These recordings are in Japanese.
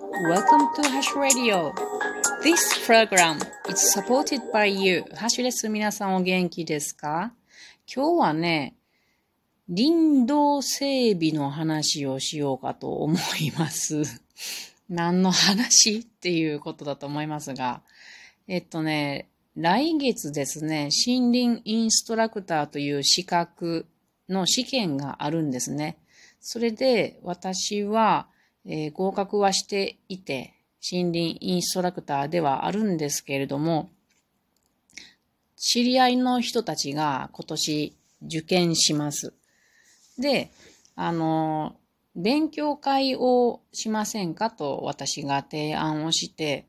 Welcome to Hash Radio. This program is supported by you. ハッシュです。皆さんお元気ですか?今日はね、林道整備の話をしようかと思います。何の話っていうことだと思いますが、えっとね、来月ですね、森林インストラクターという資格の試験があるんですね。それで私は、えー、合格はしていて、森林インストラクターではあるんですけれども、知り合いの人たちが今年受験します。で、あの、勉強会をしませんかと私が提案をして、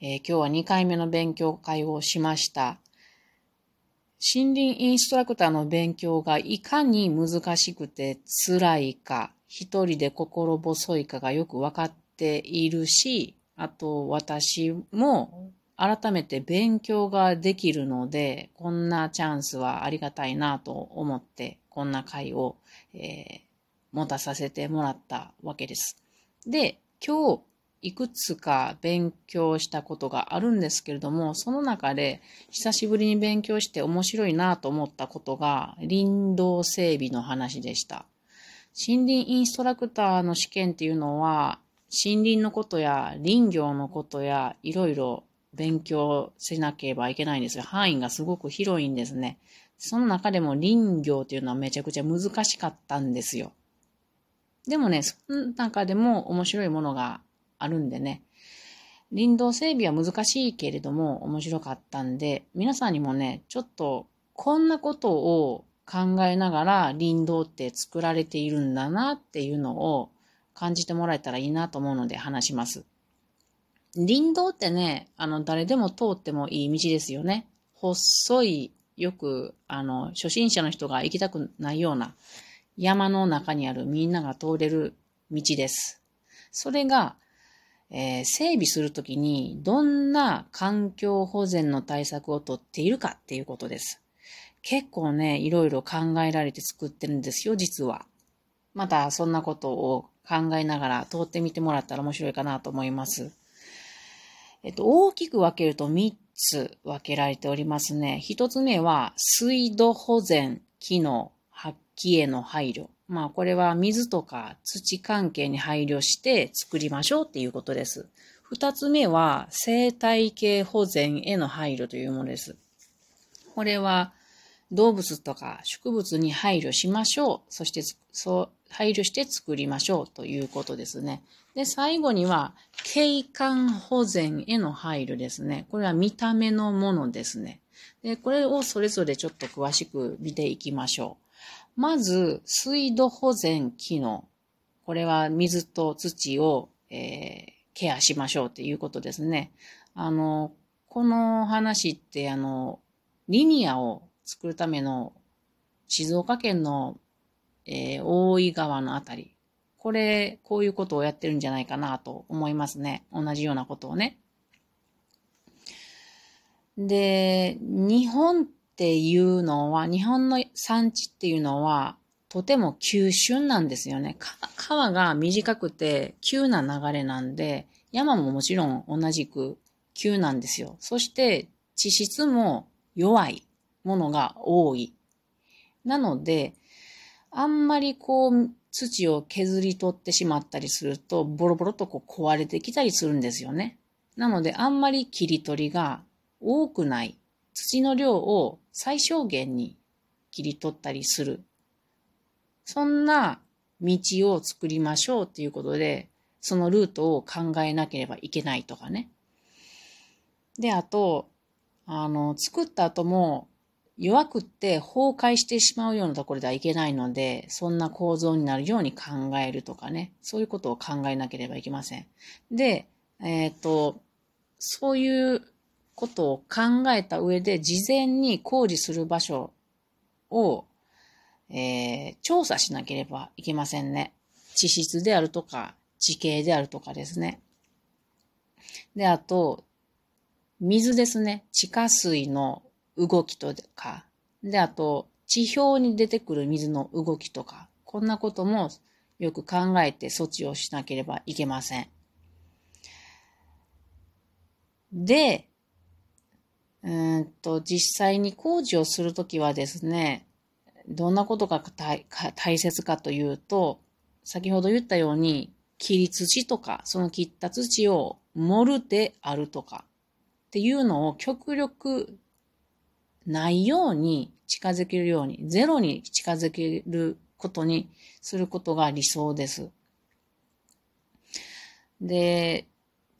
えー、今日は2回目の勉強会をしました。森林インストラクターの勉強がいかに難しくて辛いか、一人で心細いかがよくわかっているし、あと私も改めて勉強ができるので、こんなチャンスはありがたいなと思って、こんな会を、えー、持たさせてもらったわけです。で、今日いくつか勉強したことがあるんですけれども、その中で久しぶりに勉強して面白いなと思ったことが林道整備の話でした。森林インストラクターの試験っていうのは、森林のことや林業のことやいろいろ勉強しなければいけないんですよ。範囲がすごく広いんですね。その中でも林業っていうのはめちゃくちゃ難しかったんですよ。でもね、その中でも面白いものがあるんでね。林道整備は難しいけれども面白かったんで、皆さんにもね、ちょっとこんなことを考えながら林道って作られているんだなっていうのを感じてもらえたらいいなと思うので話します。林道ってね、あの、誰でも通ってもいい道ですよね。細い、よく、あの、初心者の人が行きたくないような山の中にあるみんなが通れる道です。それが、えー、整備するときにどんな環境保全の対策をとっているかっていうことです。結構ね、いろいろ考えられて作ってるんですよ、実は。また、そんなことを考えながら通ってみてもらったら面白いかなと思います。えっと、大きく分けると3つ分けられておりますね。1つ目は、水土保全機能発揮への配慮。まあこれは水とか土関係に配慮して作りましょうっていうことです。二つ目は生態系保全への配慮というものです。これは動物とか植物に配慮しましょう。そしてそう配慮して作りましょうということですね。で、最後には景観保全への配慮ですね。これは見た目のものですね。で、これをそれぞれちょっと詳しく見ていきましょう。まず、水土保全機能。これは水と土を、えー、ケアしましょうっていうことですね。あの、この話って、あの、リニアを作るための静岡県の、えー、大井川のあたり。これ、こういうことをやってるんじゃないかなと思いますね。同じようなことをね。で、日本っていうのは、日本の産地っていうのは、とても急峻なんですよね。川が短くて急な流れなんで、山ももちろん同じく急なんですよ。そして地質も弱いものが多い。なので、あんまりこう土を削り取ってしまったりすると、ボロボロとこう壊れてきたりするんですよね。なので、あんまり切り取りが多くない土の量を最小限に切り取ったりする。そんな道を作りましょうっていうことで、そのルートを考えなければいけないとかね。で、あと、あの、作った後も弱くって崩壊してしまうようなところではいけないので、そんな構造になるように考えるとかね、そういうことを考えなければいけません。で、えっ、ー、と、そういうことを考えた上で、事前に工事する場所を、えー、調査しなければいけませんね。地質であるとか、地形であるとかですね。で、あと、水ですね。地下水の動きとか。で、あと、地表に出てくる水の動きとか。こんなこともよく考えて措置をしなければいけません。で、うんと、実際に工事をするときはですね、どんなことが大切かというと、先ほど言ったように、切り土とか、その切った土を盛るであるとか、っていうのを極力ないように近づけるように、ゼロに近づけることにすることが理想です。で、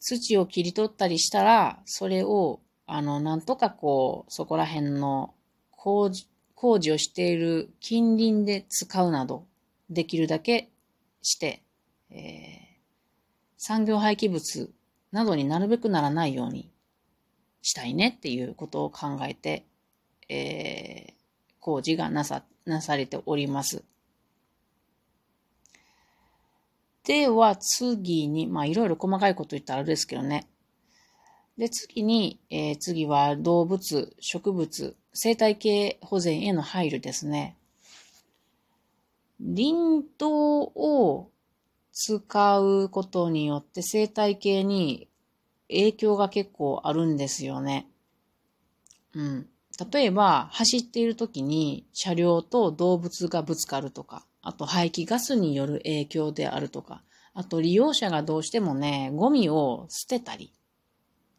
土を切り取ったりしたら、それを、あの、なんとかこう、そこら辺の工事、工事をしている近隣で使うなど、できるだけして、えー、産業廃棄物などになるべくならないようにしたいねっていうことを考えて、えー、工事がなさ、なされております。では次に、まあいろいろ細かいこと言ったらあれですけどね。で、次に、えー、次は動物、植物、生態系保全への配慮ですね。林道を使うことによって生態系に影響が結構あるんですよね。うん。例えば、走っている時に車両と動物がぶつかるとか、あと排気ガスによる影響であるとか、あと利用者がどうしてもね、ゴミを捨てたり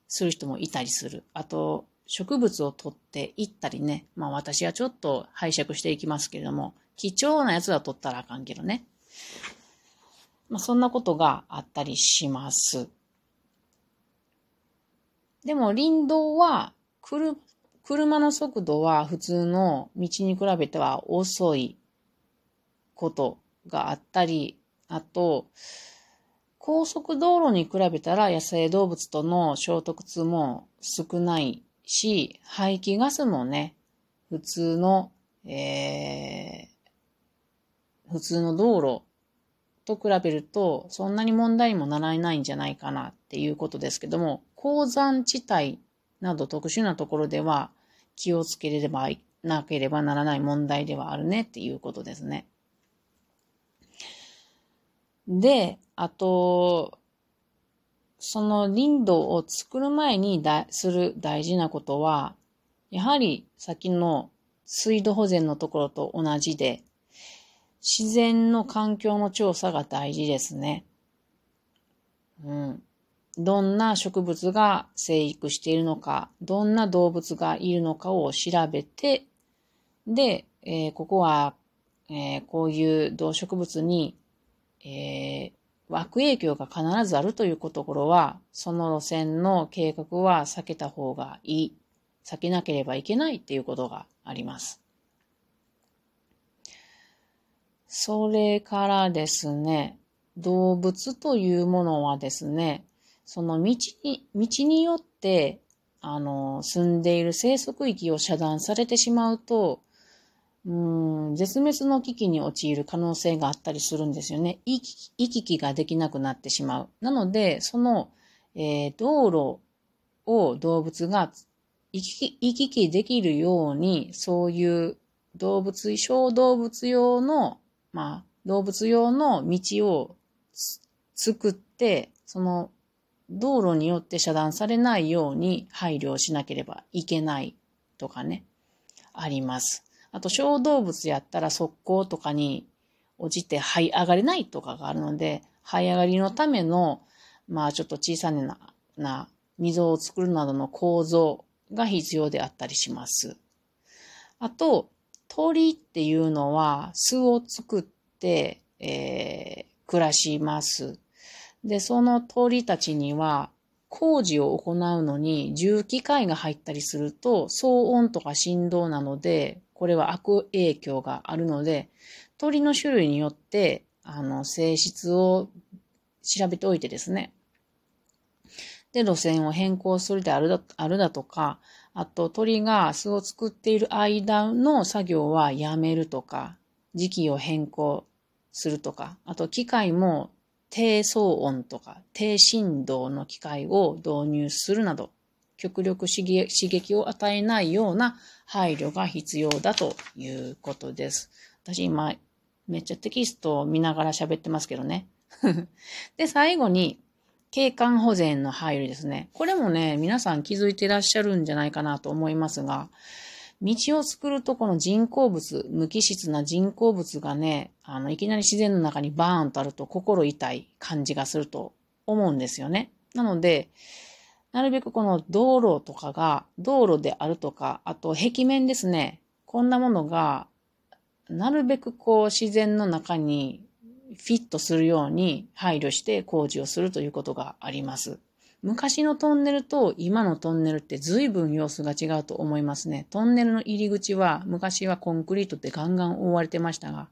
する人もいたりする。あと、植物を取っていったりね。まあ私はちょっと拝借していきますけれども、貴重なやつは取ったらあかんけどね。まあそんなことがあったりします。でも林道は、車車の速度は普通の道に比べては遅いことがあったり、あと、高速道路に比べたら野生動物との衝突も少ないし、排気ガスもね、普通の、えー、普通の道路と比べると、そんなに問題にもならないんじゃないかなっていうことですけども、鉱山地帯など特殊なところでは気をつければなければならない問題ではあるねっていうことですね。で、あと、その林道を作る前にだする大事なことは、やはり先の水土保全のところと同じで、自然の環境の調査が大事ですね。うん。どんな植物が生育しているのか、どんな動物がいるのかを調べて、で、えー、ここは、えー、こういう動植物にえー、悪影響が必ずあるというところは、その路線の計画は避けた方がいい。避けなければいけないっていうことがあります。それからですね、動物というものはですね、その道に、道によって、あの、住んでいる生息域を遮断されてしまうと、うん、絶滅の危機に陥る可能性があったりするんですよね。行き来ができなくなってしまう。なので、その、えー、道路を動物が行き行き来できるように、そういう動物、小動物用の、まあ、動物用の道を作って、その道路によって遮断されないように配慮しなければいけないとかね、あります。あと小動物やったら速攻とかに落ちて這い上がれないとかがあるので、這い上がりのための、まあちょっと小さな、な、溝を作るなどの構造が必要であったりします。あと、鳥っていうのは巣を作って、えー、暮らします。で、その鳥たちには工事を行うのに重機械が入ったりすると騒音とか振動なのでこれは悪影響があるので、鳥の種類によって、あの、性質を調べておいてですね。で、路線を変更するであるだあるだとか、あと鳥が巣を作っている間の作業はやめるとか、時期を変更するとか、あと機械も低騒音とか低振動の機械を導入するなど、極力刺激を与えないような配慮が必要だということです。私今、めっちゃテキストを見ながら喋ってますけどね。で、最後に、景観保全の配慮ですね。これもね、皆さん気づいてらっしゃるんじゃないかなと思いますが、道を作るとこの人工物、無機質な人工物がね、あの、いきなり自然の中にバーンとあると心痛い感じがすると思うんですよね。なので、なるべくこの道路とかが、道路であるとか、あと壁面ですね。こんなものが、なるべくこう自然の中にフィットするように配慮して工事をするということがあります。昔のトンネルと今のトンネルって随分様子が違うと思いますね。トンネルの入り口は昔はコンクリートでガンガン覆われてましたが、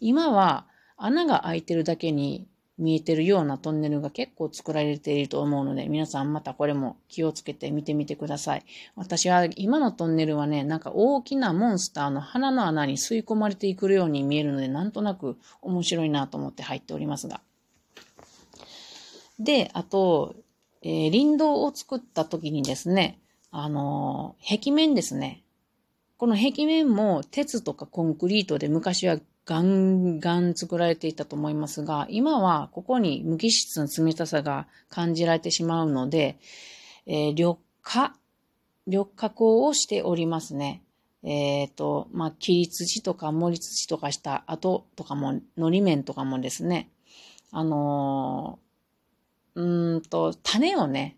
今は穴が開いてるだけに見えてるようなトンネルが結構作られていると思うので、皆さんまたこれも気をつけて見てみてください。私は今のトンネルはね、なんか大きなモンスターの鼻の穴に吸い込まれていくように見えるので、なんとなく面白いなと思って入っておりますが。で、あと、えー、林道を作った時にですね、あのー、壁面ですね。この壁面も鉄とかコンクリートで昔はガンガン作られていたと思いますが、今はここに無機質の冷たさが感じられてしまうので、えー、緑化、緑化工をしておりますね。えっ、ー、と、まあ、切り土とか盛り土とかした後とかも、のり面とかもですね、あの、うんと、種をね、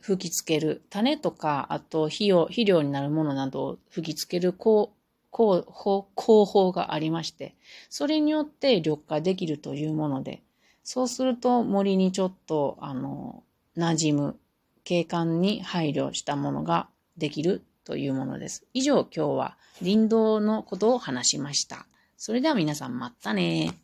吹きつける。種とか、あと肥料、肥料になるものなどを吹きつけるこう、工法工法がありまして、それによって緑化できるというもので、そうすると森にちょっと、あの、馴染む、景観に配慮したものができるというものです。以上、今日は林道のことを話しました。それでは皆さんまたね